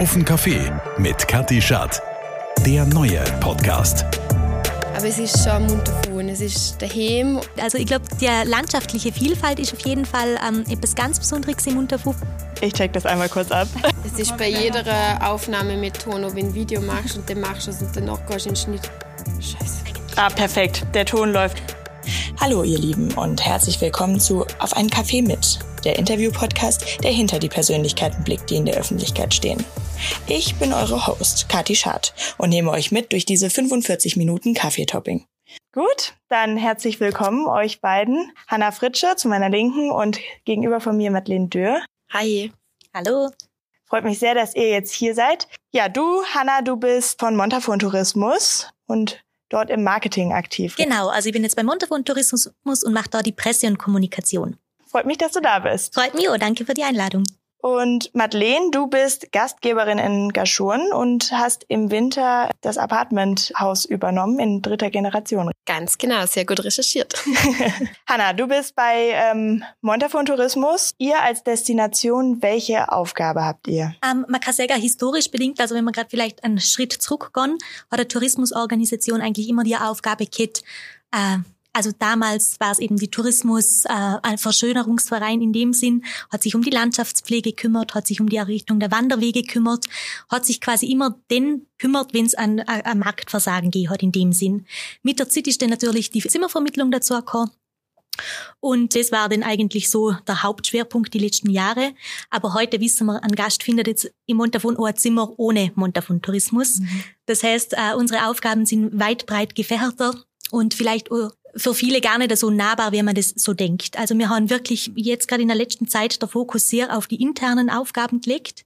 Auf den Kaffee mit Kathi Schad. Der neue Podcast. Aber es ist schon Munterfuhren, es ist daheim. Also ich glaube, die landschaftliche Vielfalt ist auf jeden Fall ähm, etwas ganz Besonderes im Munterfuhr. Ich check das einmal kurz ab. Es ist bei jeder Aufnahme mit Ton, ob du ein Video machst und dann machst du es und danach gehst du in den Schnitt. Scheiße. Ah, perfekt. Der Ton läuft. Hallo ihr Lieben und herzlich willkommen zu Auf einen Kaffee mit, der Interview-Podcast, der hinter die Persönlichkeiten blickt, die in der Öffentlichkeit stehen. Ich bin eure Host, Kati Schad, und nehme euch mit durch diese 45 Minuten Kaffeetopping. Gut, dann herzlich willkommen euch beiden. Hanna Fritsche zu meiner Linken und gegenüber von mir Madeleine Dürr. Hi. Hallo. Freut mich sehr, dass ihr jetzt hier seid. Ja, du, Hanna, du bist von Montafon Tourismus und dort im Marketing aktiv. Genau, also ich bin jetzt bei Montafon Tourismus und mache da die Presse und Kommunikation. Freut mich, dass du da bist. Freut mich auch, danke für die Einladung. Und Madeleine, du bist Gastgeberin in Gaschurn und hast im Winter das Apartmenthaus übernommen in dritter Generation. Ganz genau, sehr gut recherchiert. Hanna, du bist bei ähm, Montafon Tourismus. Ihr als Destination, welche Aufgabe habt ihr? Ähm, man kann sagen, historisch bedingt, also wenn man gerade vielleicht einen Schritt zurückgehen, hat eine Tourismusorganisation eigentlich immer die Aufgabe gehabt, äh, also damals war es eben die Tourismus, äh, ein Verschönerungsverein in dem Sinn, hat sich um die Landschaftspflege gekümmert, hat sich um die Errichtung der Wanderwege gekümmert, hat sich quasi immer den kümmert, wenn es ein, ein Marktversagen geht hat in dem Sinn. Mit der Zeit ist dann natürlich die Zimmervermittlung dazu gekommen. Und das war dann eigentlich so der Hauptschwerpunkt die letzten Jahre. Aber heute wissen wir, ein Gast findet jetzt im Montafon auch ein Zimmer ohne Montafon Tourismus. Mhm. Das heißt, äh, unsere Aufgaben sind weit breit gefächerter und vielleicht für viele gar nicht so nahbar, wie man das so denkt. Also wir haben wirklich jetzt gerade in der letzten Zeit der Fokus sehr auf die internen Aufgaben gelegt.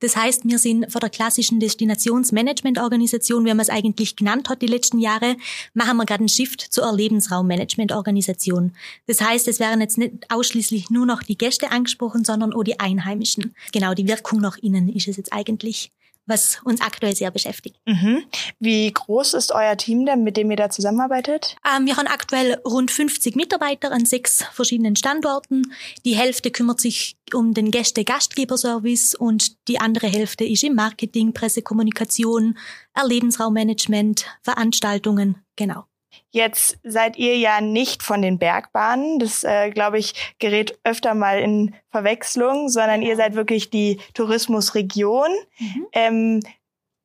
Das heißt, wir sind vor der klassischen Destinationsmanagementorganisation, wie man es eigentlich genannt hat die letzten Jahre, machen wir gerade einen Shift zur Lebensraummanagementorganisation. Das heißt, es wären jetzt nicht ausschließlich nur noch die Gäste angesprochen, sondern auch die Einheimischen. Genau, die Wirkung nach innen ist es jetzt eigentlich was uns aktuell sehr beschäftigt. Mhm. Wie groß ist euer Team denn, mit dem ihr da zusammenarbeitet? Ähm, wir haben aktuell rund 50 Mitarbeiter an sechs verschiedenen Standorten. Die Hälfte kümmert sich um den Gäste-Gastgeber-Service und die andere Hälfte ist im Marketing, Pressekommunikation, Erlebensraummanagement, Veranstaltungen, genau. Jetzt seid ihr ja nicht von den Bergbahnen. Das, äh, glaube ich, gerät öfter mal in Verwechslung, sondern ihr seid wirklich die Tourismusregion. Mhm. Ähm,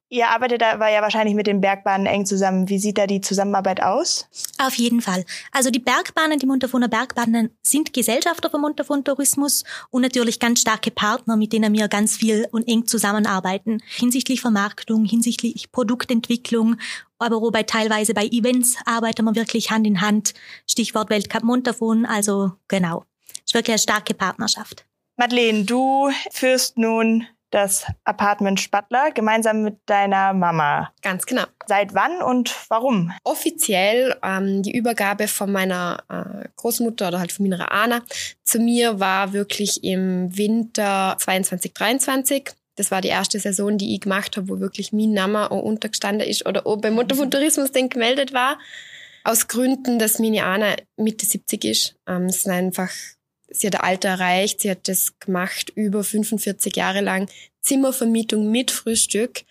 Ihr arbeitet aber ja wahrscheinlich mit den Bergbahnen eng zusammen. Wie sieht da die Zusammenarbeit aus? Auf jeden Fall. Also die Bergbahnen, die Munterfoner Bergbahnen sind Gesellschafter vom Munterfon Tourismus und natürlich ganz starke Partner, mit denen wir ganz viel und eng zusammenarbeiten. Hinsichtlich Vermarktung, hinsichtlich Produktentwicklung, aber auch bei teilweise bei Events arbeiten wir wirklich Hand in Hand. Stichwort Weltcup Montafon, also genau. Ist wirklich eine starke Partnerschaft. Madeleine, du führst nun das Apartment Spattler gemeinsam mit deiner Mama. Ganz genau. Seit wann und warum? Offiziell ähm, die Übergabe von meiner äh, Großmutter oder halt von meiner Anna zu mir war wirklich im Winter 22, 23. Das war die erste Saison, die ich gemacht habe, wo wirklich mein Name auch untergestanden ist oder auch beim Mutter von Tourismus den gemeldet war. Aus Gründen, dass meine Anna Mitte 70 ist. Ähm, es sind einfach Sie hat Alter erreicht, sie hat das gemacht über 45 Jahre lang. Zimmervermietung mit Frühstück.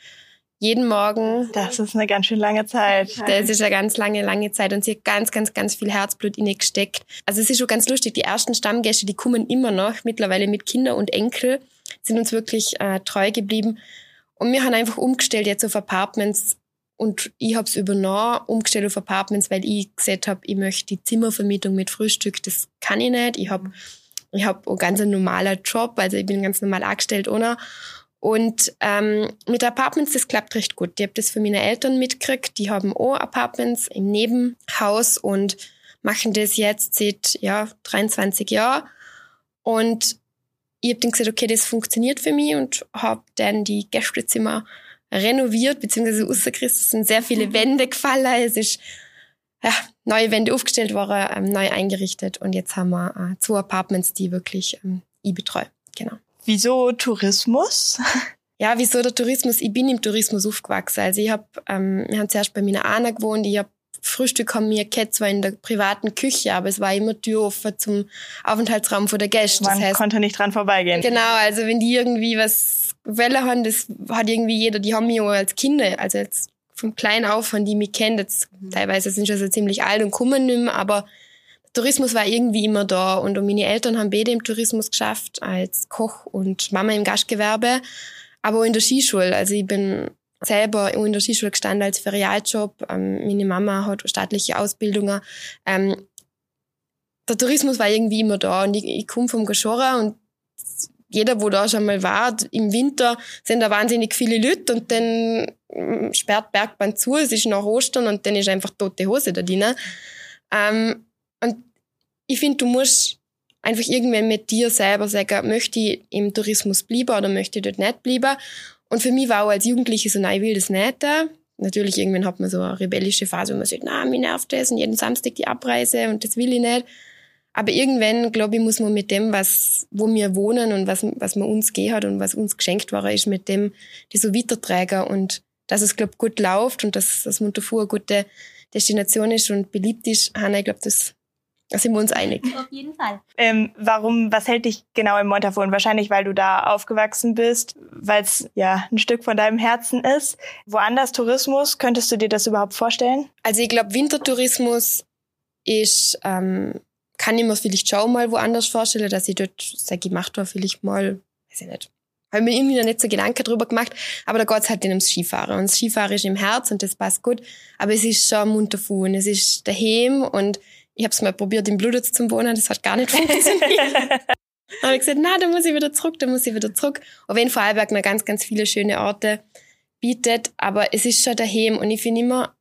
Jeden Morgen. Das ist eine ganz schön lange Zeit. Das ist eine ganz lange, lange Zeit und sie hat ganz, ganz, ganz viel Herzblut in ihr gesteckt. Also es ist schon ganz lustig. Die ersten Stammgäste, die kommen immer noch, mittlerweile mit Kinder und Enkel, sind uns wirklich äh, treu geblieben. Und wir haben einfach umgestellt jetzt auf Apartments, und ich habe es übernommen, umgestellt auf Apartments, weil ich gesagt habe, ich möchte die Zimmervermietung mit Frühstück, das kann ich nicht. Ich habe ich hab einen ganz normaler Job, also ich bin ganz normal angestellt ohne. Und ähm, mit Apartments, das klappt recht gut. Ich habe das für meine Eltern mitgekriegt. Die haben auch Apartments im Nebenhaus und machen das jetzt seit ja, 23 Jahren. Und ich habe dann gesagt, okay, das funktioniert für mich und habe dann die Gästezimmer renoviert, beziehungsweise rausgerissen. Es sind sehr viele Wände gefallen. Es ist ja, neue Wände aufgestellt worden, ähm, neu eingerichtet. Und jetzt haben wir äh, zwei Apartments, die wirklich ähm, ich betreue. Genau. Wieso Tourismus? Ja, wieso der Tourismus? Ich bin im Tourismus aufgewachsen. Also ich habe, ähm, wir haben zuerst bei meiner Anna gewohnt. Ich habe Frühstück haben wir gehabt, zwar in der privaten Küche, aber es war immer Tür offen zum Aufenthaltsraum vor der Gäste. Man das heißt, konnte nicht dran vorbeigehen. Genau, also wenn die irgendwie was Welle haben, das hat irgendwie jeder, die haben mich auch als Kinder, also jetzt vom Kleinen auf, von die mich kennen, jetzt mhm. teilweise sind schon so ziemlich alt und kommen nicht mehr, aber Tourismus war irgendwie immer da und meine Eltern haben beide im Tourismus geschafft, als Koch und Mama im Gastgewerbe, aber auch in der Skischule. Also ich bin selber in der Skischule gestanden als Ferialjob. Ähm, meine Mama hat staatliche Ausbildungen. Ähm, der Tourismus war irgendwie immer da und ich, ich komme vom Geschorra und jeder, wo da schon mal war, im Winter sind da wahnsinnig viele Leute und dann mm, sperrt Bergbahn zu, es ist noch Ostern und dann ist einfach tote Hose da drin. Ähm, und ich finde, du musst einfach irgendwann mit dir selber sagen, möchte ich im Tourismus bleiben oder möchte ich dort nicht bleiben. Und für mich war auch als Jugendliche so, nein, ich will das nicht. Natürlich, irgendwann hat man so eine rebellische Phase, wo man sagt, na, mir nervt das und jeden Samstag die Abreise und das will ich nicht. Aber irgendwann, glaube ich, muss man mit dem, was, wo wir wohnen und was, was man uns gehört und was uns geschenkt war, ist mit dem, die so weiterträger und dass es, glaube gut läuft und dass, dass Montafu eine gute Destination ist und beliebt ist, Hanna, ich glaube, das, da sind wir uns einig. Auf jeden Fall. Ähm, warum, was hält dich genau im Montafon? Wahrscheinlich, weil du da aufgewachsen bist, weil es ja ein Stück von deinem Herzen ist. Woanders Tourismus, könntest du dir das überhaupt vorstellen? Also ich glaube, Wintertourismus ist ähm, kann ich mir vielleicht schon mal woanders vorstellen, dass ich dort, sag ich, mach da vielleicht mal, weiß ich nicht. Habe mir irgendwie noch nicht so Gedanken drüber gemacht, aber da geht's halt nicht ums Skifahren. Und das Skifahren ist im Herz und das passt gut, aber es ist schon Munterfuhren, es ist daheim und ich habe es mal probiert, im Bluditz zu wohnen, das hat gar nicht funktioniert. dann habe ich gesagt, na, da muss ich wieder zurück, da muss ich wieder zurück. Auch wenn Vorarlberg noch ganz, ganz viele schöne Orte bietet, aber es ist schon daheim und ich finde immer,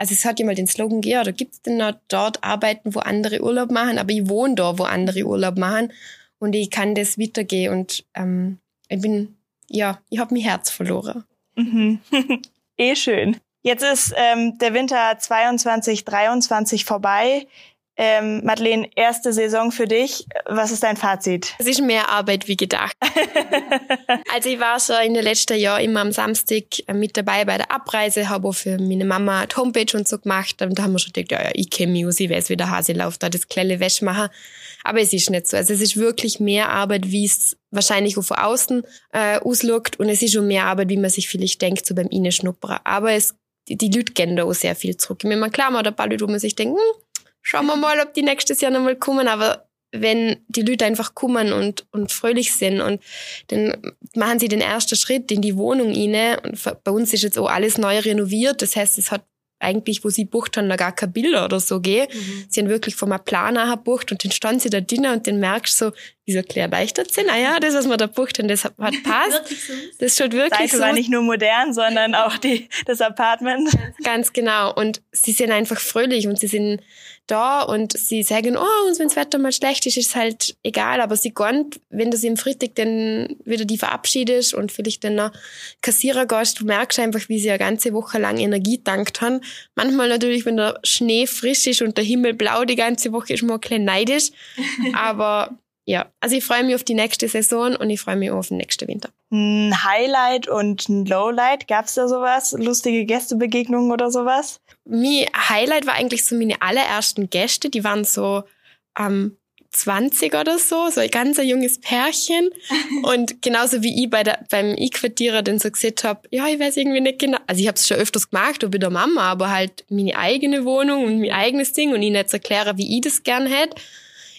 also es hat ja mal den Slogan gegeben, oder gibt es denn noch dort arbeiten, wo andere Urlaub machen, aber ich wohne da, wo andere Urlaub machen und ich kann das weitergehen und ähm, ich bin, ja, ich habe mein Herz verloren. Mhm. eh schön. Jetzt ist ähm, der Winter 22, 23 vorbei. Ähm, Madeleine, erste Saison für dich. Was ist dein Fazit? Es ist mehr Arbeit wie gedacht. also ich war schon in den letzten Jahren immer am Samstag äh, mit dabei bei der Abreise, habe auch für meine Mama die Homepage und so gemacht. Und da haben wir schon gedacht, ja, ja ich kenne mich aus, ich weiß, wie der Hase läuft, da das kleine Wäsche machen. Aber es ist nicht so. Also es ist wirklich mehr Arbeit, wie es wahrscheinlich auch von außen äh, ausschaut. Und es ist schon mehr Arbeit, wie man sich vielleicht denkt, so beim Innenschnuppern. Aber es, die, die Leute kennen da auch sehr viel zurück. Ich meine, klar, man hat ein paar Leute, wo man sich denkt, hm, schauen wir mal, ob die nächstes Jahr nochmal kommen. Aber wenn die Leute einfach kommen und, und fröhlich sind und dann machen sie den ersten Schritt in die Wohnung rein. Und bei uns ist jetzt auch alles neu renoviert. Das heißt, es hat eigentlich, wo sie bucht haben, da gar keine Bilder oder so gehen. Mhm. Sie haben wirklich vom Plan nachher bucht und dann stand sie da drinnen und dann merkst du so, wieso klar leichtert sind. Ah ja, das, was wir da bucht haben, das hat, passt. das schaut wirklich Seite so. war nicht nur modern, sondern auch die, das Apartment. Ganz genau. Und sie sind einfach fröhlich und sie sind da und sie sagen, oh, und wenn das Wetter mal schlecht ist, ist es halt egal, aber sie gehen, wenn du sie am Freitag dann wieder die verabschiedest und vielleicht dann noch Kassierer gehst, du merkst einfach, wie sie eine ganze Woche lang Energie tankt haben. Manchmal natürlich, wenn der Schnee frisch ist und der Himmel blau die ganze Woche, ist man ein bisschen neidisch, aber ja, also ich freue mich auf die nächste Saison und ich freue mich auch auf den nächsten Winter. Ein Highlight und ein Lowlight, gab's da sowas? Lustige Gästebegegnungen oder sowas? Mein Highlight war eigentlich so meine allerersten Gäste, die waren so ähm, 20 oder so, so ein ganz junges Pärchen. Und genauso wie ich bei der, beim E-Quartierer dann so gesagt habe, ja, ich weiß irgendwie nicht genau. Also ich habe es schon öfters gemacht, auch bei der Mama, aber halt meine eigene Wohnung und mein eigenes Ding und ihnen jetzt erklären, wie ich das gern hätte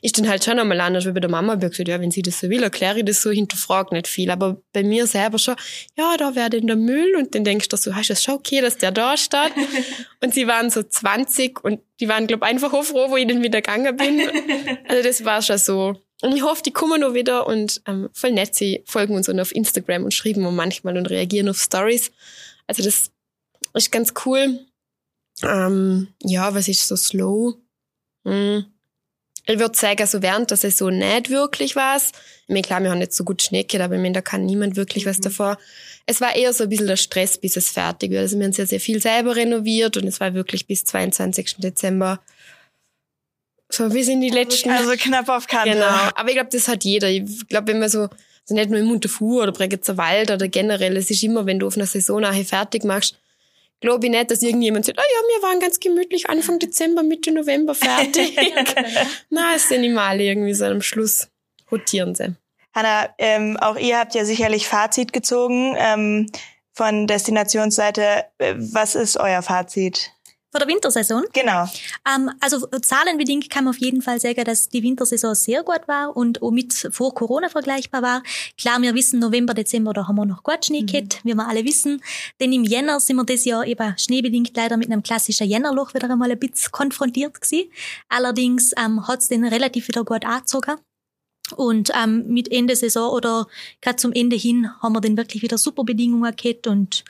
ist dann halt schon einmal anders, wie bei der Mama. Ich gesagt, ja, wenn sie das so will, erkläre ich das so, hinterfrag nicht viel. Aber bei mir selber schon, ja, da wäre denn der Müll und dann denkst du so, hast du das schon okay, dass der da steht? und sie waren so 20 und die waren, glaub einfach auch froh, wo ich dann wieder gegangen bin. Also das war schon so. Und ich hoffe, die kommen noch wieder und ähm, voll nett, sie folgen uns und auf Instagram und schreiben und manchmal und reagieren auf Stories. Also das ist ganz cool. Ähm, ja, was ist so slow? Hm ich würde sagen, so während der Saison nicht wirklich was. Ich meine, klar, wir haben nicht so gut Schnee gehabt, aber ich meine, da kann niemand wirklich was mhm. davor. Es war eher so ein bisschen der Stress, bis es fertig wird. Also wir haben sehr, sehr viel selber renoviert und es war wirklich bis 22. Dezember so wir sind die letzten. Also knapp auf Kante. Genau. Aber ich glaube, das hat jeder. Ich glaube, wenn man so, also nicht nur im Munterfuhr oder Bregenzer Wald oder generell, es ist immer, wenn du auf einer Saison nachher fertig machst, glaube ich nicht, dass irgendjemand sagt, ah ja, wir waren ganz gemütlich Anfang Dezember, Mitte November fertig. Na, es sind immer alle irgendwie so am Schluss rotieren sie. Hanna, ähm, auch ihr habt ja sicherlich Fazit gezogen ähm, von Destinationsseite. Äh, was ist euer Fazit? Vor der Wintersaison? Genau. Ähm, also zahlenbedingt kann man auf jeden Fall sagen, dass die Wintersaison sehr gut war und auch mit vor Corona vergleichbar war. Klar, wir wissen, November, Dezember, da haben wir noch gut Schnee mhm. gehabt, wie wir alle wissen. Denn im Jänner sind wir das Jahr eben schneebedingt leider mit einem klassischen Jännerloch wieder einmal ein bisschen konfrontiert gewesen. Allerdings ähm, hat es den relativ wieder gut angezogen. Und ähm, mit Ende Saison oder gerade zum Ende hin haben wir dann wirklich wieder super Bedingungen gehabt und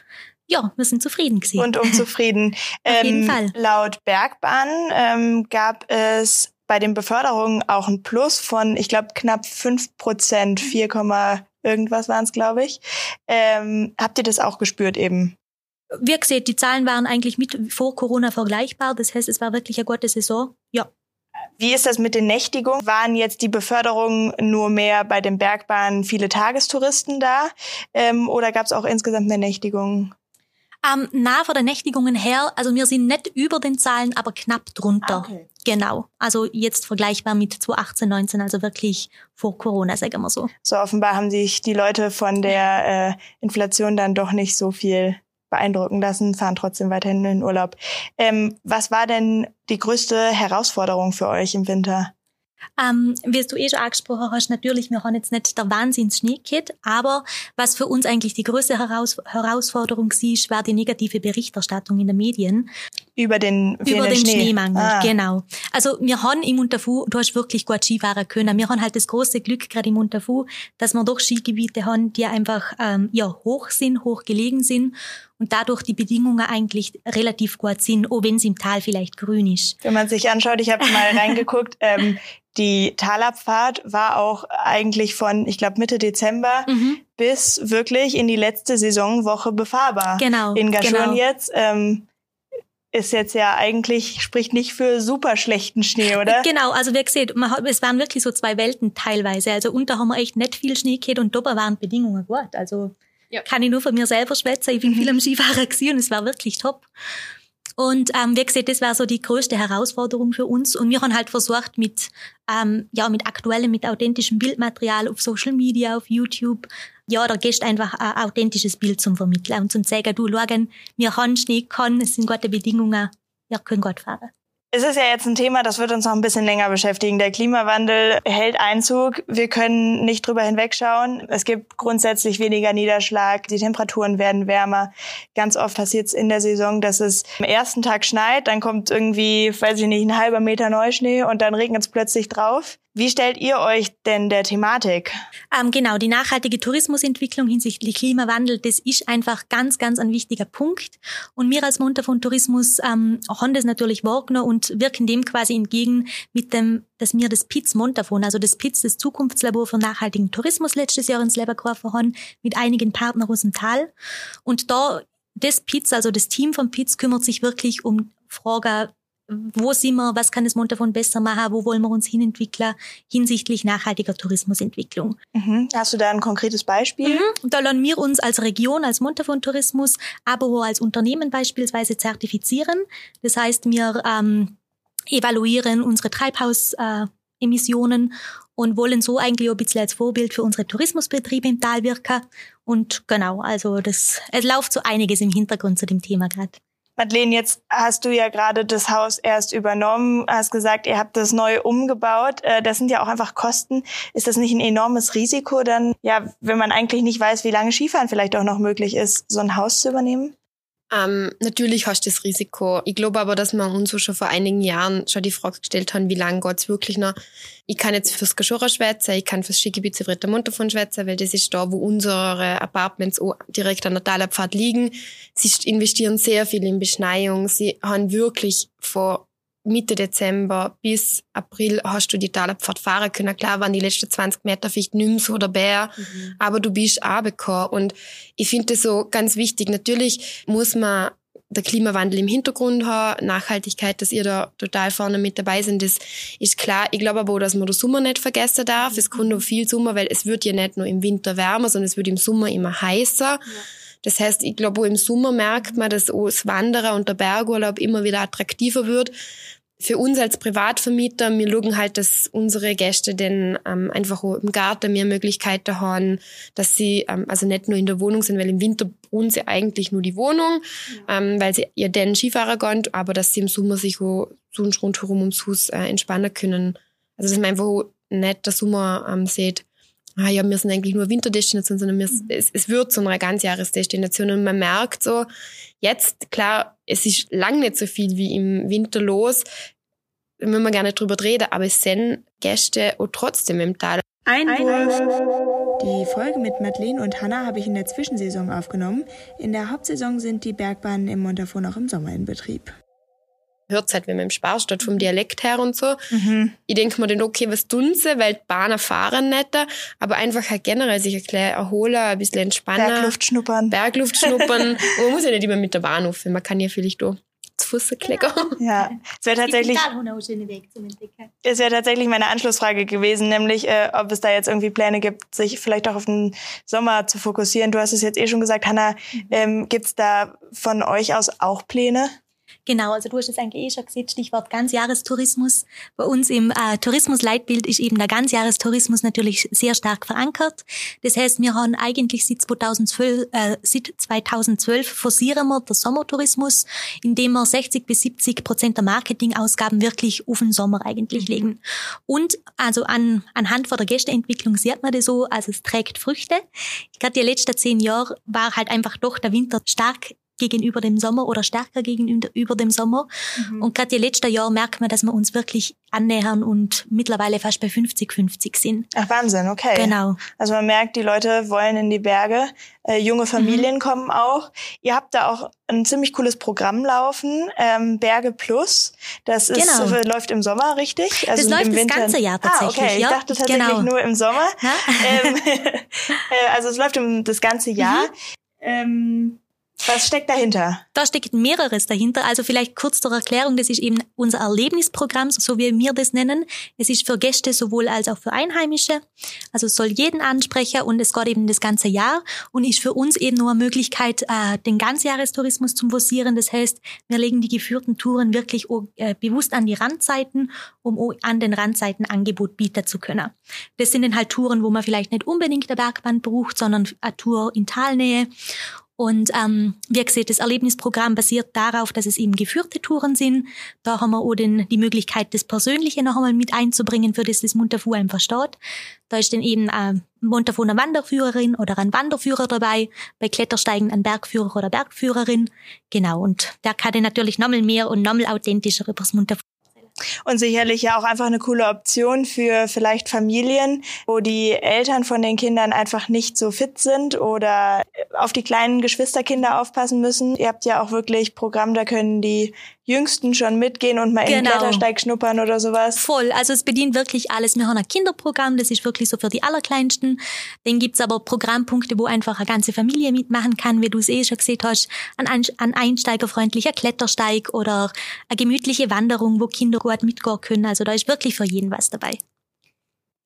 ja, wir sind zufrieden gewesen. Und unzufrieden. Auf jeden ähm, Fall. Laut Bergbahn ähm, gab es bei den Beförderungen auch ein Plus von, ich glaube, knapp fünf Prozent, 4, irgendwas waren es, glaube ich. Ähm, habt ihr das auch gespürt eben? Wie gesagt, die Zahlen waren eigentlich mit vor Corona vergleichbar. Das heißt, es war wirklich eine gute Saison. Ja. Wie ist das mit den Nächtigungen? Waren jetzt die Beförderungen nur mehr bei den Bergbahnen viele Tagestouristen da? Ähm, oder gab es auch insgesamt mehr Nächtigungen? Ähm, nah von den Nächtigungen her, also wir sind nicht über den Zahlen, aber knapp drunter. Ah, okay. Genau. Also jetzt vergleichbar mit 2018, 19, also wirklich vor Corona, sagen wir so. So offenbar haben sich die Leute von der äh, Inflation dann doch nicht so viel beeindrucken lassen, fahren trotzdem weiterhin in den Urlaub. Ähm, was war denn die größte Herausforderung für euch im Winter? Ähm, wie du eh schon angesprochen hast, natürlich, wir haben jetzt nicht der Wahnsinns-Schneekit, aber was für uns eigentlich die größte Heraus Herausforderung war, war die negative Berichterstattung in den Medien. Über den, über den, Schnee. Schneemangel, ah. genau. Also wir haben im Unterfu, du hast wirklich gut Skifahren können. Wir haben halt das große Glück, gerade im Unterfu, dass wir doch Skigebiete haben, die einfach ähm, ja hoch sind, hoch gelegen sind und dadurch die Bedingungen eigentlich relativ gut sind, auch wenn es im Tal vielleicht grün ist. Wenn man sich anschaut, ich habe mal reingeguckt, ähm, die Talabfahrt war auch eigentlich von, ich glaube, Mitte Dezember mhm. bis wirklich in die letzte Saisonwoche befahrbar. Genau. In Gaschon genau. jetzt. Ähm, ist jetzt ja eigentlich, spricht nicht für super schlechten Schnee, oder? Genau, also wie gesagt, man hat, es waren wirklich so zwei Welten teilweise. Also unter haben wir echt nicht viel Schnee gehabt und dober waren Bedingungen gut. Also ja. kann ich nur von mir selber schwätzen. Ich bin mhm. viel am Skifahren gewesen und es war wirklich top. Und ähm, wie gesagt, das war so die größte Herausforderung für uns. Und wir haben halt versucht, mit, ähm, ja, mit aktuellem, mit authentischem Bildmaterial auf Social Media, auf YouTube, ja, da gehst einfach ein authentisches Bild zum Vermitteln und zum zeigen, du, schauen, wir haben Schnee, kann, es sind gute Bedingungen, wir können gut fahren. Es ist ja jetzt ein Thema, das wird uns noch ein bisschen länger beschäftigen. Der Klimawandel hält Einzug. Wir können nicht drüber hinwegschauen. Es gibt grundsätzlich weniger Niederschlag. Die Temperaturen werden wärmer. Ganz oft passiert es in der Saison, dass es am ersten Tag schneit, dann kommt irgendwie, weiß ich nicht, ein halber Meter Neuschnee und dann regnet es plötzlich drauf. Wie stellt ihr euch denn der Thematik? Ähm, genau, die nachhaltige Tourismusentwicklung hinsichtlich Klimawandel, das ist einfach ganz, ganz ein wichtiger Punkt. Und wir als Montafon Tourismus ähm, haben das natürlich wahrgenommen und wirken dem quasi entgegen mit dem, dass wir das PITS Montafon, also das PITS, das Zukunftslabor für nachhaltigen Tourismus letztes Jahr ins Leben haben, mit einigen Partnern aus dem Tal. Und da das PITS, also das Team von PITS kümmert sich wirklich um Fragen wo sind wir, was kann das Montafon besser machen, wo wollen wir uns hinentwickeln hinsichtlich nachhaltiger Tourismusentwicklung. Mhm. Hast du da ein konkretes Beispiel? Mhm. Da lernen wir uns als Region, als Montafon Tourismus, aber auch als Unternehmen beispielsweise zertifizieren. Das heißt, wir ähm, evaluieren unsere Treibhausemissionen und wollen so eigentlich auch ein bisschen als Vorbild für unsere Tourismusbetriebe im Tal wirken. Und genau, also das, es läuft so einiges im Hintergrund zu dem Thema gerade. Madeleine, jetzt hast du ja gerade das Haus erst übernommen, hast gesagt, ihr habt das neu umgebaut. Äh, das sind ja auch einfach Kosten. Ist das nicht ein enormes Risiko dann, ja, wenn man eigentlich nicht weiß, wie lange Skifahren vielleicht auch noch möglich ist, so ein Haus zu übernehmen? Ähm, natürlich hast du das Risiko. Ich glaube aber, dass wir uns schon vor einigen Jahren schon die Frage gestellt haben, wie lange geht's wirklich noch. Ich kann jetzt fürs Gaschora schwätzen, ich kann fürs Skigebiet Zivritter Montafon schwätzen, weil das ist da, wo unsere Apartments auch direkt an der Talabfahrt liegen. Sie investieren sehr viel in Beschneiung. Sie haben wirklich vor Mitte Dezember bis April hast du die Talabfahrt fahren können. Klar waren die letzten 20 Meter vielleicht nicht mehr so dabei, mhm. aber du bist runtergekommen. Und ich finde das so ganz wichtig. Natürlich muss man der Klimawandel im Hintergrund haben, Nachhaltigkeit, dass ihr da total vorne mit dabei sind, das ist klar. Ich glaube aber auch, dass man den Sommer nicht vergessen darf. Es kommt noch viel Sommer, weil es wird ja nicht nur im Winter wärmer, sondern es wird im Sommer immer heißer. Ja. Das heißt, ich glaube, auch im Sommer merkt man, dass auch das Wandern und der Bergurlaub immer wieder attraktiver wird für uns als Privatvermieter, wir schauen halt, dass unsere Gäste denn ähm, einfach auch im Garten mehr Möglichkeiten haben, dass sie ähm, also nicht nur in der Wohnung sind, weil im Winter wohnen sie eigentlich nur die Wohnung, ja. ähm, weil sie ja den Skifahrer gehen, aber dass sie im Sommer sich auch sonst rundherum ums Haus äh, entspannen können. Also dass man einfach nicht der Sommer ähm, sieht, ah ja, wir sind eigentlich nur Winterdestination, sondern wir, mhm. es, es wird so eine Ganzjahresdestination und man merkt so, jetzt, klar, es ist lang nicht so viel wie im Winter los, wenn man gerne drüber reden, aber es sind Gäste auch trotzdem im Tal. Einwurf. Die Folge mit Madeleine und Hanna habe ich in der Zwischensaison aufgenommen. In der Hauptsaison sind die Bergbahnen im Montafon auch im Sommer in Betrieb hört es halt, wenn man im Sparstadt vom Dialekt her und so. Mhm. Ich denke mir dann, okay, was tun sie, weil die Bahner fahren netter, aber einfach halt generell sich ein bisschen erholen, ein bisschen entspannen. Bergluft schnuppern. Bergluft schnuppern. man muss ja nicht immer mit der Bahn auf, man kann ja vielleicht auch zu Fuß kleckern. Genau. Ja, es wäre tatsächlich, es wäre tatsächlich meine Anschlussfrage gewesen, nämlich, äh, ob es da jetzt irgendwie Pläne gibt, sich vielleicht auch auf den Sommer zu fokussieren. Du hast es jetzt eh schon gesagt, Hanna, mhm. ähm, gibt es da von euch aus auch Pläne? Genau, also du hast es eigentlich eh schon gesehen, Stichwort Ganzjahrestourismus. Bei uns im äh, Tourismusleitbild ist eben der Ganzjahrestourismus natürlich sehr stark verankert. Das heißt, wir haben eigentlich seit 2012, äh, seit 2012 forcieren wir den Sommertourismus, indem wir 60 bis 70 Prozent der Marketingausgaben wirklich auf den Sommer eigentlich mhm. legen. Und also an, anhand von der Gästeentwicklung sieht man das so, also es trägt Früchte. Gerade die letzten zehn Jahre war halt einfach doch der Winter stark gegenüber dem Sommer oder stärker gegenüber dem Sommer. Mhm. Und gerade die letzten Jahre merkt man, dass wir uns wirklich annähern und mittlerweile fast bei 50-50 sind. Ach Wahnsinn, okay. Genau. Also man merkt, die Leute wollen in die Berge. Äh, junge Familien mhm. kommen auch. Ihr habt da auch ein ziemlich cooles Programm laufen, ähm, Berge Plus. Das ist, genau. äh, läuft im Sommer, richtig? Also das läuft im Winter. das ganze Jahr tatsächlich. Ah, okay. Ja? Ich dachte tatsächlich genau. nur im Sommer. ähm, äh, also es läuft im, das ganze Jahr. Mhm. Ähm, was steckt dahinter? Da steckt mehreres dahinter. Also vielleicht kurz zur Erklärung, das ist eben unser Erlebnisprogramm, so wie wir das nennen. Es ist für Gäste sowohl als auch für Einheimische. Also es soll jeden ansprechen und es geht eben das ganze Jahr und ist für uns eben nur eine Möglichkeit, äh, den Ganzjahrestourismus zu forcieren. Das heißt, wir legen die geführten Touren wirklich äh, bewusst an die Randzeiten, um an den Randzeiten Angebot bieten zu können. Das sind dann halt Touren, wo man vielleicht nicht unbedingt der Bergbahn braucht, sondern eine Tour in Talnähe. Und ähm, wie gesagt, das Erlebnisprogramm basiert darauf, dass es eben geführte Touren sind. Da haben wir auch den, die Möglichkeit, das Persönliche noch einmal mit einzubringen, für das das Montafu einfach steht. Da ist dann eben eine Montafu eine Wanderführerin oder ein Wanderführer dabei, bei Klettersteigen ein Bergführer oder Bergführerin. Genau, und der kann dann natürlich nochmal mehr und nochmal authentischer über das Montafu und sicherlich ja auch einfach eine coole Option für vielleicht Familien, wo die Eltern von den Kindern einfach nicht so fit sind oder auf die kleinen Geschwisterkinder aufpassen müssen. Ihr habt ja auch wirklich Programm, da können die Jüngsten schon mitgehen und mal genau. in den Klettersteig schnuppern oder sowas. Voll, also es bedient wirklich alles. Wir haben ein Kinderprogramm, das ist wirklich so für die Allerkleinsten. Dann gibt's aber Programmpunkte, wo einfach eine ganze Familie mitmachen kann, wie du es eh schon gesehen hast. Ein, ein einsteigerfreundlicher Klettersteig oder eine gemütliche Wanderung, wo Kinder gut mitgehen können. Also da ist wirklich für jeden was dabei.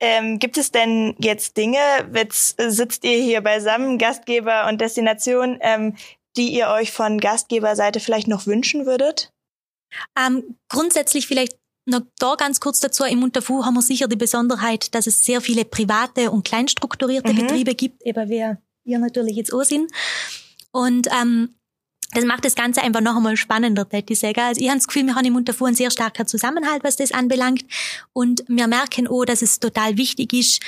Ähm, gibt es denn jetzt Dinge, jetzt sitzt ihr hier beisammen, Gastgeber und Destination, ähm, die ihr euch von Gastgeberseite vielleicht noch wünschen würdet? Ähm, grundsätzlich vielleicht noch da ganz kurz dazu, im Unterfu haben wir sicher die Besonderheit, dass es sehr viele private und kleinstrukturierte mhm. Betriebe gibt, eben wer ihr natürlich jetzt auch sind. Und ähm, das macht das Ganze einfach noch einmal spannender, hätte ich sagen. Also ich habe das Gefühl, wir haben im Unterfuhr einen sehr starken Zusammenhalt, was das anbelangt. Und wir merken auch, dass es total wichtig ist,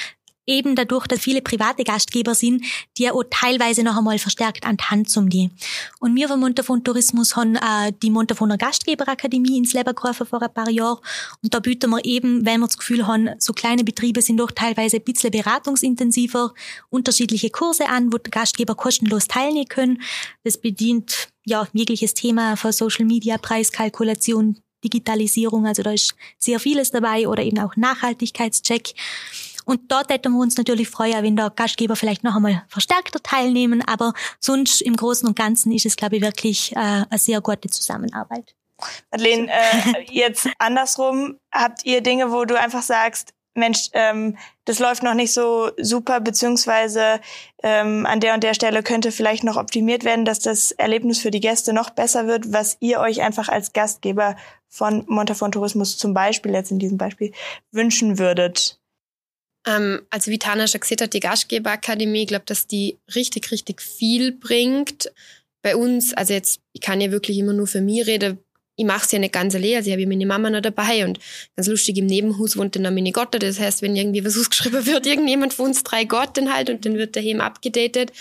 eben dadurch, dass viele private Gastgeber sind, die ja auch teilweise noch einmal verstärkt an die Hand zum die. Und wir vom Montafon Tourismus haben äh, die Montafoner Gastgeberakademie ins Leben gerufen vor ein paar Jahren. Und da bieten wir eben, wenn wir das Gefühl haben, so kleine Betriebe sind doch teilweise ein bisschen beratungsintensiver, unterschiedliche Kurse an, wo die Gastgeber kostenlos teilnehmen können. Das bedient ja jegliches Thema von Social Media, Preiskalkulation, Digitalisierung, also da ist sehr vieles dabei oder eben auch Nachhaltigkeitscheck. Und dort hätten wir uns natürlich freuen, wenn der Gastgeber vielleicht noch einmal verstärkter teilnehmen. Aber sonst im Großen und Ganzen ist es, glaube ich, wirklich äh, eine sehr gute Zusammenarbeit. Madeleine, äh, jetzt andersrum, habt ihr Dinge, wo du einfach sagst, Mensch, ähm, das läuft noch nicht so super, beziehungsweise ähm, an der und der Stelle könnte vielleicht noch optimiert werden, dass das Erlebnis für die Gäste noch besser wird, was ihr euch einfach als Gastgeber von Montafon Tourismus zum Beispiel, jetzt in diesem Beispiel, wünschen würdet? Ähm, also wie Tana schon gesagt hat, die Gastgeberakademie, ich glaube, dass die richtig, richtig viel bringt. Bei uns, also jetzt, ich kann ja wirklich immer nur für mich reden, ich mache es ja nicht ganz allein, also ich habe ja meine Mama noch dabei und ganz lustig, im Nebenhaus wohnt dann noch meine Gotte, das heißt, wenn irgendwie was ausgeschrieben wird, irgendjemand von uns drei Gotten halt und dann wird daheim abgedatet.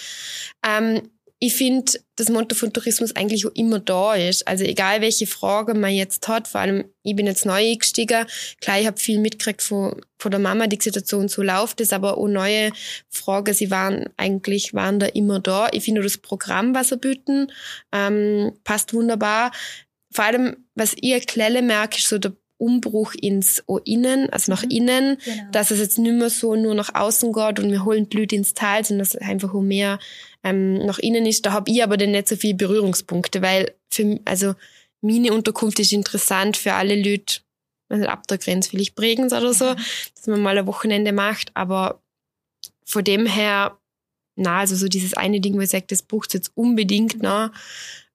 Ähm, ich finde, dass Montafon Tourismus eigentlich auch immer da ist. Also egal, welche Frage man jetzt hat, vor allem, ich bin jetzt neu eingestiegen, klar, ich habe viel mitgekriegt von, von der Mama, die Situation so läuft es, aber auch neue Fragen, sie waren eigentlich, waren da immer da. Ich finde das Programm, was sie bieten, ähm, passt wunderbar. Vor allem, was ich erkläre, merke, ist so der Umbruch ins o Innen, also nach mhm. innen, genau. dass es jetzt nicht mehr so nur nach außen geht und wir holen Leute ins Tal, sondern dass es einfach mehr ähm, nach innen ist. Da habe ich aber dann nicht so viele Berührungspunkte, weil für also meine Unterkunft ist interessant für alle Leute, also ab der Grenze vielleicht Bregenz oder so, mhm. dass man mal ein Wochenende macht, aber von dem her, na, also so dieses eine Ding, wo ich sage, das bucht jetzt unbedingt, na,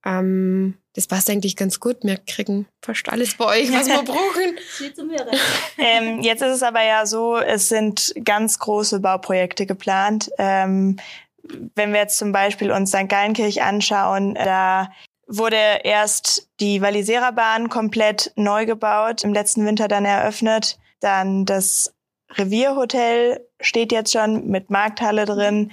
ähm, das passt eigentlich ganz gut. Wir kriegen fast alles bei euch, was wir brauchen. ähm, jetzt ist es aber ja so, es sind ganz große Bauprojekte geplant. Ähm, wenn wir jetzt zum Beispiel uns St. Gallenkirch anschauen, da wurde erst die Walisera-Bahn komplett neu gebaut, im letzten Winter dann eröffnet. Dann das Revierhotel steht jetzt schon mit Markthalle drin.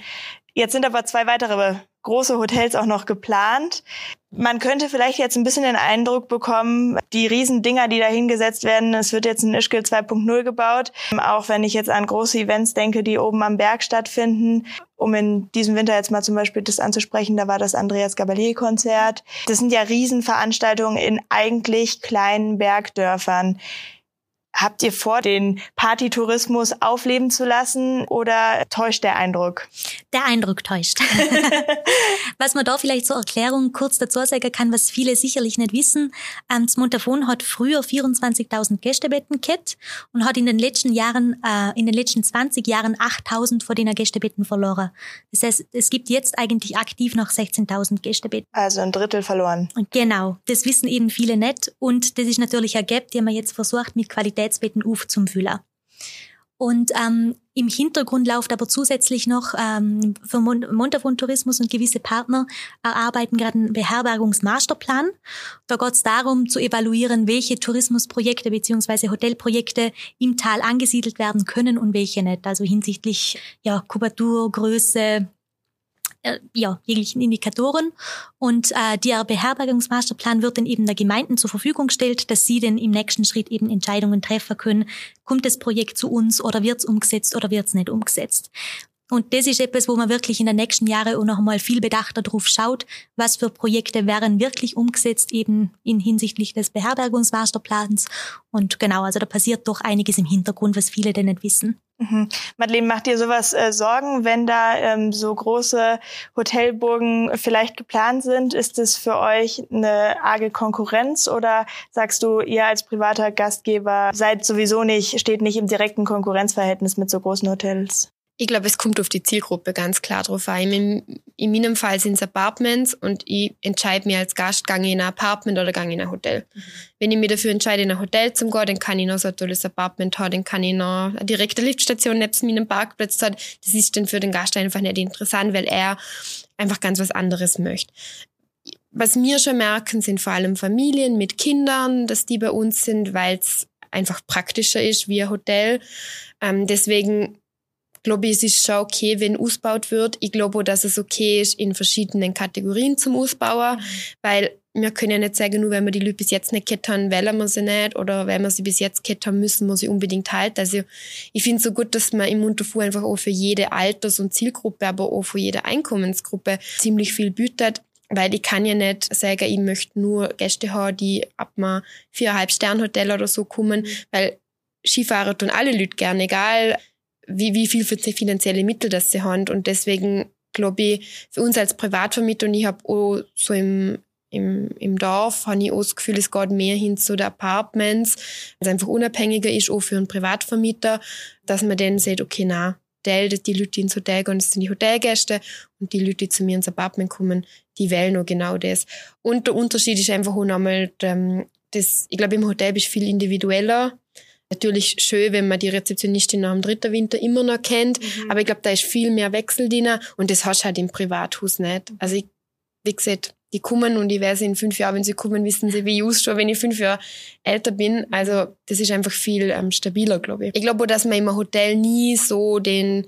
Jetzt sind aber zwei weitere große Hotels auch noch geplant. Man könnte vielleicht jetzt ein bisschen den Eindruck bekommen, die Riesendinger, die da hingesetzt werden, es wird jetzt ein Ischgl 2.0 gebaut. Auch wenn ich jetzt an große Events denke, die oben am Berg stattfinden. Um in diesem Winter jetzt mal zum Beispiel das anzusprechen, da war das Andreas Gabalier-Konzert. Das sind ja Riesenveranstaltungen in eigentlich kleinen Bergdörfern. Habt ihr vor, den Partytourismus aufleben zu lassen oder täuscht der Eindruck? Der Eindruck täuscht. was man da vielleicht zur Erklärung kurz dazu sagen kann, was viele sicherlich nicht wissen, ähm, das Montafon hat früher 24.000 Gästebetten gehabt und hat in den letzten Jahren, äh, in den letzten 20 Jahren 8.000 von den Gästebetten verloren. Das heißt, es gibt jetzt eigentlich aktiv noch 16.000 Gästebetten. Also ein Drittel verloren. Und genau, das wissen eben viele nicht und das ist natürlich ein Gap, den man jetzt versucht mit Qualität Qualitätsbetten aufzufüllen. Und ähm, im Hintergrund läuft aber zusätzlich noch ähm, für Montafon Tourismus und gewisse Partner erarbeiten gerade einen Beherbergungsmasterplan. Da geht es darum zu evaluieren, welche Tourismusprojekte beziehungsweise Hotelprojekte im Tal angesiedelt werden können und welche nicht. Also hinsichtlich ja, Kubatur, Größe, äh, ja, jeglichen Indikatoren. Und äh, der Beherbergungsmasterplan wird dann eben der Gemeinden zur Verfügung gestellt, dass sie dann im nächsten Schritt eben Entscheidungen treffen können. Kommt das Projekt zu uns oder wird es umgesetzt oder wird es nicht umgesetzt? Und das ist etwas, wo man wirklich in den nächsten Jahren auch noch einmal viel bedachter drauf schaut, was für Projekte werden wirklich umgesetzt, eben in hinsichtlich des Beherbergungsmasterplans. Und genau, also da passiert doch einiges im Hintergrund, was viele denn nicht wissen. Mhm. Madeleine, macht dir sowas äh, Sorgen, wenn da ähm, so große Hotelburgen vielleicht geplant sind? Ist es für euch eine arge Konkurrenz oder sagst du, ihr als privater Gastgeber seid sowieso nicht, steht nicht im direkten Konkurrenzverhältnis mit so großen Hotels? Ich glaube, es kommt auf die Zielgruppe ganz klar drauf an. In, in meinem Fall sind es Apartments und ich entscheide mir als Gast, gehe in ein Apartment oder gehe in ein Hotel. Mhm. Wenn ich mich dafür entscheide, in ein Hotel zu gehen, dann kann ich noch so ein tolles Apartment haben, dann kann ich noch eine direkte Liftstation neben meinem Parkplatz haben. Das ist dann für den Gast einfach nicht interessant, weil er einfach ganz was anderes möchte. Was wir schon merken, sind vor allem Familien mit Kindern, dass die bei uns sind, weil es einfach praktischer ist wie ein Hotel. Ähm, deswegen glaube ich, es ist schon okay, wenn ausgebaut wird. Ich glaube auch, dass es okay ist, in verschiedenen Kategorien zum Ausbauen, weil wir können ja nicht sagen, nur wenn wir die Leute bis jetzt nicht gehabt haben, wählen wir sie nicht oder wenn wir sie bis jetzt gehabt haben, müssen wir sie unbedingt halten. Also ich finde es so gut, dass man im Munterfuhr einfach auch für jede Alters- und Zielgruppe, aber auch für jede Einkommensgruppe ziemlich viel bietet. Weil ich kann ja nicht sagen, ich möchte nur Gäste haben, die ab mal viereinhalb Sternhotel oder so kommen, mhm. weil Skifahrer tun alle Leute gerne, egal wie, wie viel für finanzielle Mittel das sie haben. Und deswegen glaube ich, für uns als Privatvermieter, und ich habe auch so im im, im Dorf habe ich auch das Gefühl, es geht mehr hin zu den Apartments, es einfach unabhängiger ist, auch für einen Privatvermieter, dass man dann sagt, okay, na, der, die Leute, ins Hotel gehen, das sind die Hotelgäste und die Leute, die zu mir ins Apartment kommen, die wählen auch genau das. Und der Unterschied ist einfach auch nochmal, ähm, das, ich glaube, im Hotel bist du viel individueller. Natürlich schön, wenn man die Rezeptionistin nach dem dritten Winter immer noch kennt, mhm. aber ich glaube, da ist viel mehr Wechsel drin und das hast du halt im Privathaus nicht. Also ich, wie gesagt, die kommen und ich weiß in fünf Jahren, wenn sie kommen, wissen sie, wie ich ausschaue, wenn ich fünf Jahre älter bin. Also das ist einfach viel ähm, stabiler, glaube ich. Ich glaube auch, dass man im Hotel nie so den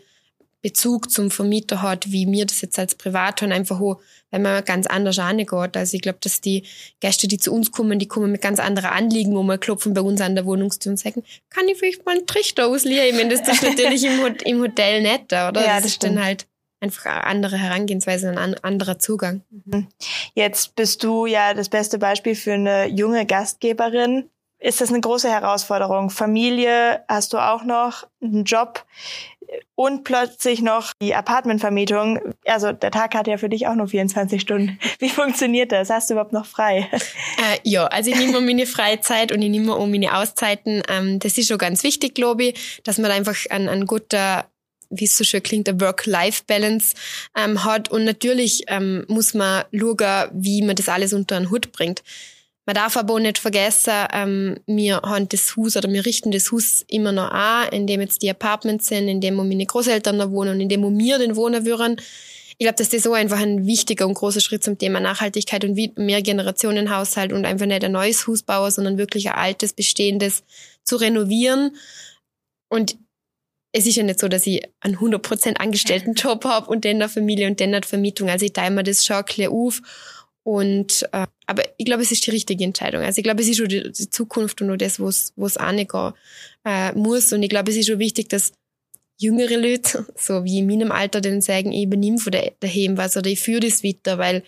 Bezug zum Vermieter hat, wie mir das jetzt als Privat haben, einfach auch, weil man ganz anders angeht. Also ich glaube, dass die Gäste, die zu uns kommen, die kommen mit ganz anderen Anliegen, wo man klopfen bei uns an der Wohnungstür und sagen, kann ich vielleicht mal einen Trichter ausleihen? Ich meine, das ist natürlich im, im Hotel netter, oder? Ja, das, das ist dann halt einfach eine andere Herangehensweise, ein anderer Zugang. Mhm. Jetzt bist du ja das beste Beispiel für eine junge Gastgeberin. Ist das eine große Herausforderung? Familie hast du auch noch, einen Job und plötzlich noch die Apartmentvermietung. Also der Tag hat ja für dich auch nur 24 Stunden. Wie funktioniert das? Hast du überhaupt noch frei? Äh, ja, also ich nehme um meine Freizeit und ich nehme um meine Auszeiten. Ähm, das ist schon ganz wichtig, glaube ich, dass man einfach ein, ein guter wie es so schön klingt, eine Work-Life-Balance ähm, hat. Und natürlich ähm, muss man schauen, wie man das alles unter einen Hut bringt. Man darf aber auch nicht vergessen, ähm, wir haben das Haus oder wir richten das Haus immer noch an, in dem jetzt die Apartments sind, in dem wo meine Großeltern noch wohnen und in dem wo wir den wohnen würden. Ich glaube, dass das so einfach ein wichtiger und großer Schritt zum Thema Nachhaltigkeit und mehr Generationenhaushalt und einfach nicht ein neues Haus bauen, sondern wirklich ein altes, bestehendes zu renovieren. Und es ist ja nicht so, dass ich einen 100% angestellten Job habe und dann eine Familie und dann eine Vermietung. Also ich teile mir das schon klar auf. Und, äh, aber ich glaube, es ist die richtige Entscheidung. Also ich glaube, es ist schon die, die Zukunft und nur das, wo es wo es angehen äh, muss. Und ich glaube, es ist schon wichtig, dass jüngere Leute, so wie in meinem Alter, dann sagen, ich übernehme von der, daheim was oder ich führe das weiter, weil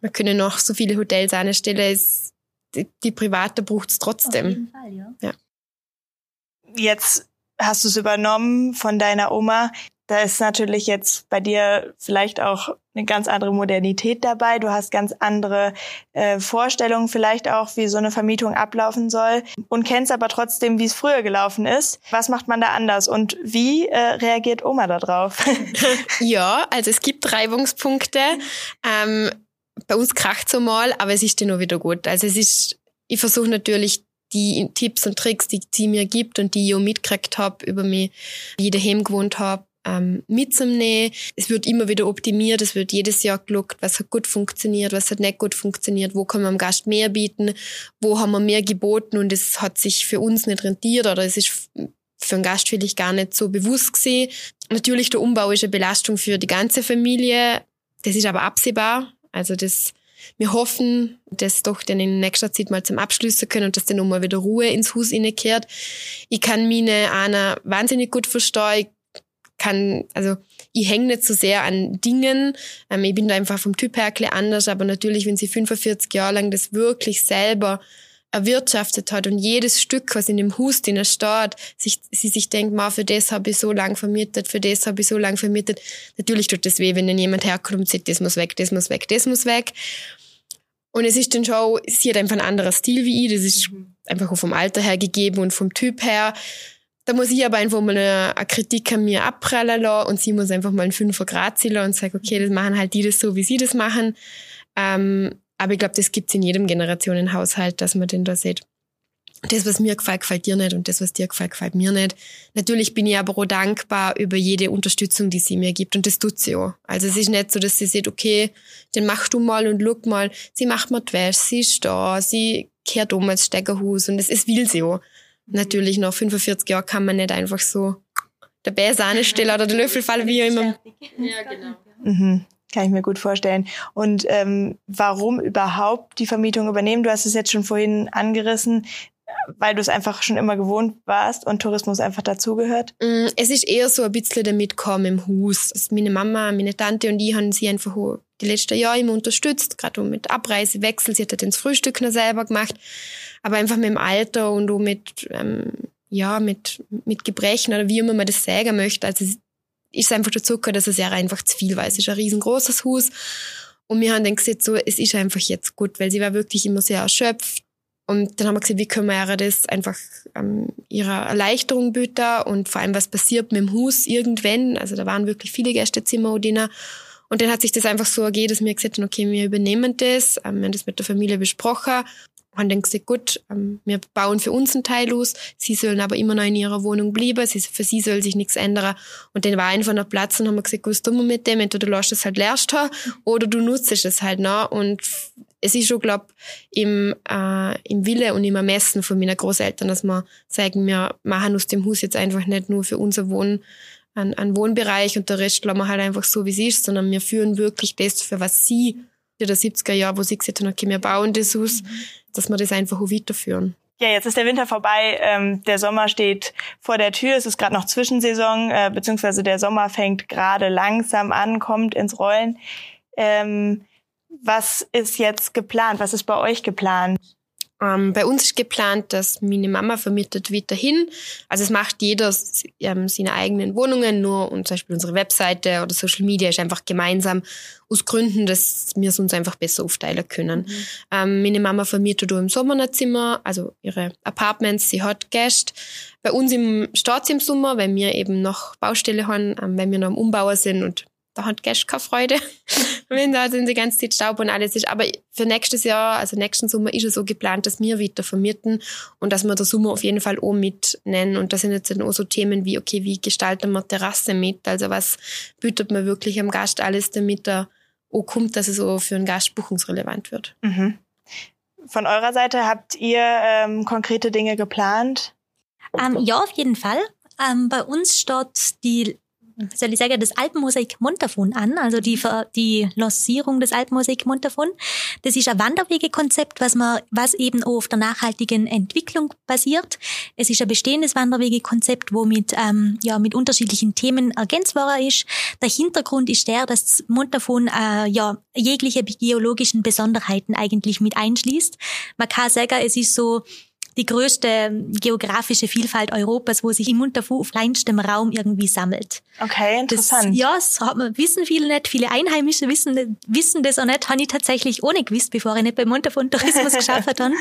wir können noch so viele Hotels anstellen, es, die, die Private braucht es trotzdem. Auf jeden Fall, ja. ja. Jetzt hast du es übernommen von deiner Oma. Da ist natürlich jetzt bei dir vielleicht auch eine ganz andere Modernität dabei. Du hast ganz andere äh, Vorstellungen vielleicht auch, wie so eine Vermietung ablaufen soll und kennst aber trotzdem, wie es früher gelaufen ist. Was macht man da anders und wie äh, reagiert Oma darauf? ja, also es gibt Reibungspunkte. Ähm, bei uns kracht so mal, aber es ist dann nur wieder gut. Also es ist, ich versuche natürlich die Tipps und Tricks, die sie mir gibt und die ich auch mitgekriegt habe über mich, wie ich daheim gewohnt habe, ähm, mitzunehmen. Es wird immer wieder optimiert, es wird jedes Jahr geguckt, was hat gut funktioniert, was hat nicht gut funktioniert, wo kann man am Gast mehr bieten, wo haben wir mehr geboten und es hat sich für uns nicht rentiert oder es ist für einen Gast vielleicht gar nicht so bewusst gesehen. Natürlich, der Umbau ist eine Belastung für die ganze Familie, das ist aber absehbar. Also das wir hoffen, dass doch dann in nächster Zeit mal zum Abschließen können und dass dann nochmal wieder Ruhe ins Haus kehrt. Ich kann meine Anna wahnsinnig gut verstehen. Ich kann, also, ich hänge nicht so sehr an Dingen. Ähm, ich bin da einfach vom Typ her ein anders, aber natürlich, wenn sie 45 Jahre lang das wirklich selber erwirtschaftet hat und jedes Stück, was in dem Haus drin steht, sich, sie sich denkt, ma, für das habe ich so lang vermietet, für das habe ich so lang vermietet. Natürlich tut das weh, wenn dann jemand herkommt und sagt, das muss weg, das muss weg, das muss weg. Und es ist dann schon, sie hat einfach ein anderer Stil wie ich, das ist mhm. einfach auch vom Alter her gegeben und vom Typ her. Da muss ich aber einfach mal eine, eine Kritik an mir abprallen lassen und sie muss einfach mal einen Fünfer Grad ziehen und sagen, okay, das machen halt die das so, wie sie das machen. Ähm, aber ich glaube, das gibt's in jedem Generationenhaushalt, dass man denn da sieht, das, was mir gefällt, gefällt dir nicht und das, was dir gefällt, gefällt mir nicht. Natürlich bin ich aber auch dankbar über jede Unterstützung, die sie mir gibt und das tut sie auch. Also es ist nicht so, dass sie sieht, okay, den machst du mal und look mal, sie macht mir die Wäsche, sie ist da, sie kehrt um als Steckerhus und es, es will sie auch. Natürlich, nach 45 Jahren kann man nicht einfach so der Bär Sahne stellen oder der Löffel fallen, wie immer. Ja, genau. Mhm. Kann ich mir gut vorstellen. Und ähm, warum überhaupt die Vermietung übernehmen? Du hast es jetzt schon vorhin angerissen, weil du es einfach schon immer gewohnt warst und Tourismus einfach dazugehört? Mm, es ist eher so ein bisschen der Mitkommen im Haus. Also meine Mama, meine Tante und ich haben sie einfach die letzten Jahre immer unterstützt, gerade mit Abreisewechsel. Sie hat halt das Frühstück noch selber gemacht. Aber einfach mit dem Alter und auch mit, ähm, ja, mit, mit Gebrechen oder wie immer man das sagen möchte. Also ist einfach dazu gehört, dass es ja einfach zu viel war. Es ist ein riesengroßes Haus. Und wir haben dann gesagt, so, es ist einfach jetzt gut, weil sie war wirklich immer sehr erschöpft. Und dann haben wir gesagt, wie können wir das einfach ähm, ihrer Erleichterung bieten und vor allem, was passiert mit dem Haus irgendwann. Also da waren wirklich viele Gästezimmer und Und dann hat sich das einfach so ergeben, dass wir gesagt haben, okay, wir übernehmen das. Ähm, wir haben das mit der Familie besprochen haben dann gesagt, gut, ähm, wir bauen für uns einen Teil aus, sie sollen aber immer noch in ihrer Wohnung bleiben, sie, für sie soll sich nichts ändern. Und dann war einfach noch Platz und haben gesagt, was tun wir mit dem? Entweder du lässt es halt stehen oder du nutzt es halt noch. Und es ist schon, glaub im, äh, im Wille und im Ermessen von meinen Großeltern, dass wir sagen, wir machen aus dem Haus jetzt einfach nicht nur für unser Wohn, einen, einen Wohnbereich und der Rest lassen wir halt einfach so, wie es ist, sondern wir führen wirklich das, für was sie in der 70er Jahre, wo sie gesagt haben, okay, wir bauen das aus, dass wir das einfach auch weiterführen. Ja, jetzt ist der Winter vorbei, ähm, der Sommer steht vor der Tür, es ist gerade noch Zwischensaison, äh, beziehungsweise der Sommer fängt gerade langsam an, kommt ins Rollen. Ähm, was ist jetzt geplant? Was ist bei euch geplant? Ähm, bei uns ist geplant, dass meine Mama vermietet weiterhin. Also es macht jeder ähm, seine eigenen Wohnungen, nur und zum Beispiel unsere Webseite oder Social Media ist einfach gemeinsam aus Gründen, dass wir es uns einfach besser aufteilen können. Mhm. Ähm, meine Mama vermietet im Sommer ein Zimmer, also ihre Apartments, sie hat Gäste. Bei uns im Start im Sommer, weil wir eben noch Baustelle haben, ähm, weil wir noch am Umbauer sind und da hat Gäste keine Freude, wenn da sind die ganze Zeit Staub und alles ist. Aber für nächstes Jahr, also nächsten Sommer, ist es so geplant, dass wir wieder vermieten und dass wir den Sommer auf jeden Fall auch mitnennen. Und das sind jetzt dann auch so Themen wie, okay, wie gestalten wir Terrasse mit? Also was bietet man wirklich am Gast alles, damit er auch kommt, dass es auch für einen Gast buchungsrelevant wird. Mhm. Von eurer Seite habt ihr ähm, konkrete Dinge geplant? Ähm, ja, auf jeden Fall. Ähm, bei uns steht die soll ich sagen, das Alpenmosaik Montafon an, also die, die Lancierung des Alpenmosaik Montafon. Das ist ein Wanderwegekonzept, was man, was eben auf der nachhaltigen Entwicklung basiert. Es ist ein bestehendes Wanderwegekonzept, wo mit, ähm, ja, mit unterschiedlichen Themen ergänzt worden ist. Der Hintergrund ist der, dass Montafon, äh, ja, jegliche geologischen Besonderheiten eigentlich mit einschließt. Man kann sagen, es ist so, die größte geografische Vielfalt Europas, wo sich im kleinstem Raum irgendwie sammelt. Okay, interessant. Das, ja, das hat man, wissen viele nicht, viele Einheimische wissen, wissen das auch nicht, habe ich tatsächlich ohne gewusst, bevor ich nicht bei Munterfu Tourismus geschafft habe.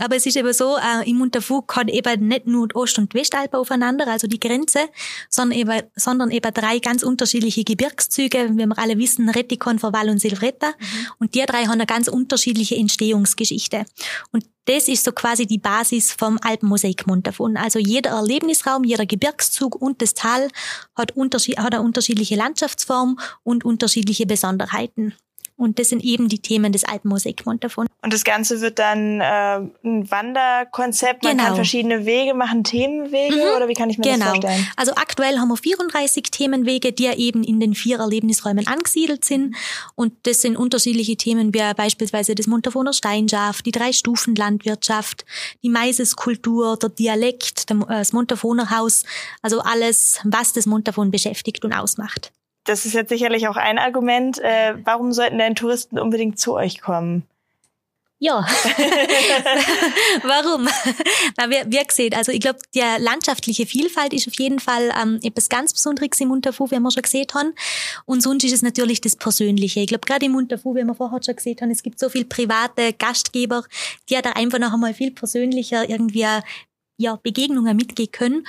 Aber es ist eben so, äh, im Munterfu kann eben nicht nur Ost- und Westalpen aufeinander, also die Grenze, sondern eben, sondern eben drei ganz unterschiedliche Gebirgszüge, wie wir alle wissen, Rettikon, Verwall und Silvretta. Mhm. Und die drei haben eine ganz unterschiedliche Entstehungsgeschichte. Und das ist so quasi die Basis vom Alpenmosaikmund davon. Also jeder Erlebnisraum, jeder Gebirgszug und das Tal hat, hat eine unterschiedliche Landschaftsform und unterschiedliche Besonderheiten. Und das sind eben die Themen des Alpenmosaikmund davon. Und das Ganze wird dann äh, ein Wanderkonzept. Man genau. kann verschiedene Wege machen, Themenwege mhm. oder wie kann ich mir genau. das vorstellen? Also aktuell haben wir 34 Themenwege, die ja eben in den vier Erlebnisräumen angesiedelt sind. Und das sind unterschiedliche Themen wie beispielsweise das Montafoner Steinschaft, die drei Stufen Landwirtschaft, die Maiseskultur, der Dialekt, äh, das Montafoner Haus. Also alles, was das Montafon beschäftigt und ausmacht das ist jetzt sicherlich auch ein Argument. Äh, warum sollten denn Touristen unbedingt zu euch kommen? Ja. Warum? Na, wir, wir gesehen, also ich glaube, die landschaftliche Vielfalt ist auf jeden Fall ähm, etwas ganz Besonderes im Unterfu, wie wir schon gesehen haben. Und sonst ist es natürlich das Persönliche. Ich glaube, gerade im Unterfu, wie wir vorher schon gesehen haben, es gibt so viele private Gastgeber, die ja da einfach noch einmal viel persönlicher irgendwie ja, Begegnungen mitgehen können.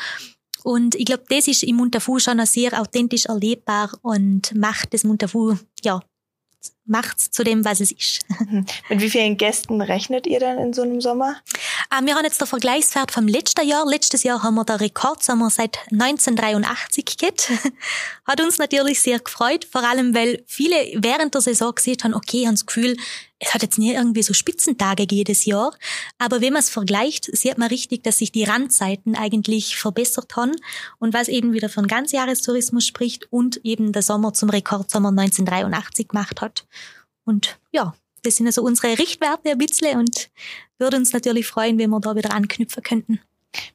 Und ich glaube, das ist im Munterfu schon sehr authentisch erlebbar und macht das Munterfu, ja, macht's zu dem, was es ist. Mit wie vielen Gästen rechnet ihr dann in so einem Sommer? Ah, wir haben jetzt den Vergleichswert vom letzten Jahr. Letztes Jahr haben wir den Rekordsommer seit 1983 gehabt. Hat uns natürlich sehr gefreut, vor allem weil viele während der Saison gesehen haben, okay, haben das Gefühl, es hat jetzt nie irgendwie so Spitzentage jedes Jahr. Aber wenn man es vergleicht, sieht man richtig, dass sich die Randzeiten eigentlich verbessert haben und was eben wieder für einen Ganzjahrestourismus spricht und eben der Sommer zum Rekordsommer 1983 gemacht hat. Und ja, das sind also unsere Richtwerte ein bisschen und würde uns natürlich freuen, wenn wir da wieder anknüpfen könnten.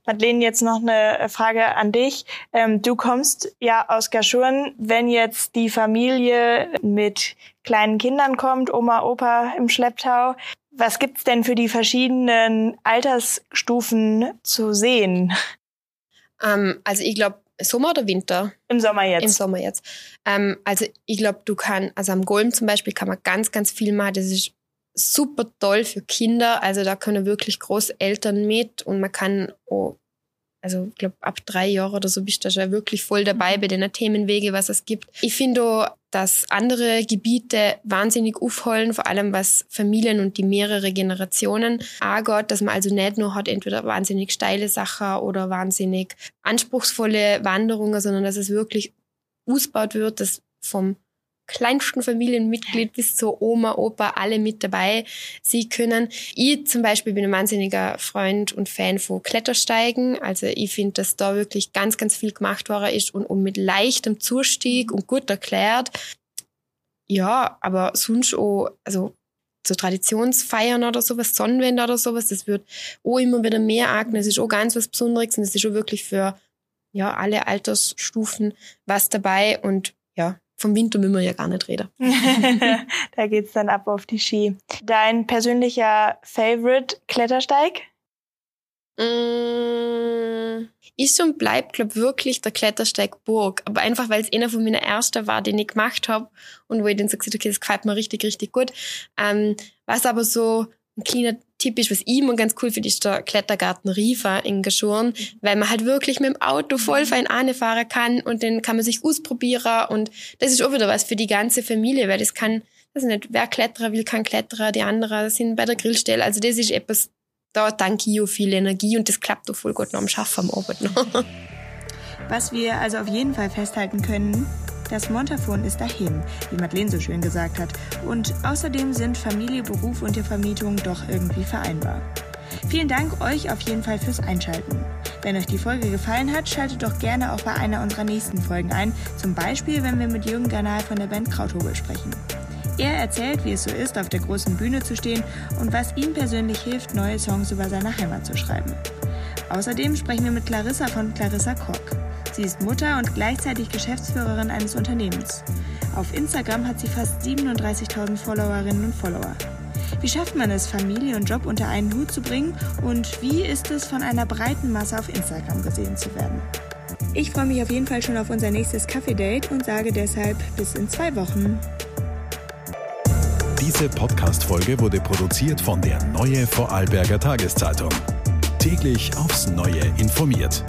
Madeleine, jetzt noch eine Frage an dich. Ähm, du kommst ja aus Gaschurn. Wenn jetzt die Familie mit kleinen Kindern kommt, Oma, Opa im Schlepptau, was gibt's denn für die verschiedenen Altersstufen zu sehen? Ähm, also ich glaube, Sommer oder Winter? Im Sommer jetzt. Im Sommer jetzt. Ähm, also ich glaube, du kannst, also am Golm zum Beispiel kann man ganz, ganz viel machen. Das ist super toll für Kinder. Also da können wirklich Großeltern mit und man kann auch, also ich glaube, ab drei Jahren oder so bist du schon wirklich voll dabei bei den Themenwege, was es gibt. Ich finde dass andere Gebiete wahnsinnig aufholen, vor allem was Familien und die mehrere Generationen angeht, dass man also nicht nur hat entweder wahnsinnig steile Sachen oder wahnsinnig anspruchsvolle Wanderungen, sondern dass es wirklich ausgebaut wird, dass vom kleinsten Familienmitglied bis zur Oma, Opa, alle mit dabei sie können. Ich zum Beispiel bin ein wahnsinniger Freund und Fan von Klettersteigen. Also ich finde, dass da wirklich ganz, ganz viel gemacht worden ist und, und mit leichtem Zustieg und gut erklärt. Ja, aber sonst auch, also so Traditionsfeiern oder sowas, Sonnenwende oder sowas, das wird auch immer wieder mehr argen. Das ist auch ganz was Besonderes und das ist auch wirklich für ja, alle Altersstufen was dabei und ja, vom Winter müssen wir ja gar nicht reden. da geht's dann ab auf die Ski. Dein persönlicher Favorite Klettersteig? Mm, ist und bleibt, glaube wirklich der Klettersteig Burg. Aber einfach, weil es einer von meinen ersten war, den ich gemacht habe und wo ich dann so gesagt okay, das gefällt mir richtig, richtig gut. Ähm, was aber so ein kleiner typisch, was ich immer ganz cool finde, ist der Klettergarten Rifa in Gaschuren, weil man halt wirklich mit dem Auto voll fein fahren kann und dann kann man sich ausprobieren und das ist auch wieder was für die ganze Familie, weil das kann, das ist nicht, wer Kletterer will, kann Kletterer, die anderen sind bei der Grillstelle, also das ist etwas, da danke ich auch viel Energie und das klappt auch voll gut noch am Schaffen am Abend noch. Was wir also auf jeden Fall festhalten können, das Montafon ist dahin, wie Madeleine so schön gesagt hat. Und außerdem sind Familie, Beruf und die Vermietung doch irgendwie vereinbar. Vielen Dank euch auf jeden Fall fürs Einschalten. Wenn euch die Folge gefallen hat, schaltet doch gerne auch bei einer unserer nächsten Folgen ein. Zum Beispiel, wenn wir mit Jürgen Garnal von der Band Krauthobel sprechen. Er erzählt, wie es so ist, auf der großen Bühne zu stehen und was ihm persönlich hilft, neue Songs über seine Heimat zu schreiben. Außerdem sprechen wir mit Clarissa von Clarissa Kock. Sie ist Mutter und gleichzeitig Geschäftsführerin eines Unternehmens. Auf Instagram hat sie fast 37.000 Followerinnen und Follower. Wie schafft man es, Familie und Job unter einen Hut zu bringen und wie ist es, von einer breiten Masse auf Instagram gesehen zu werden? Ich freue mich auf jeden Fall schon auf unser nächstes Kaffee-Date und sage deshalb bis in zwei Wochen. Diese Podcast-Folge wurde produziert von der Neue Vorarlberger Tageszeitung. Täglich aufs Neue informiert.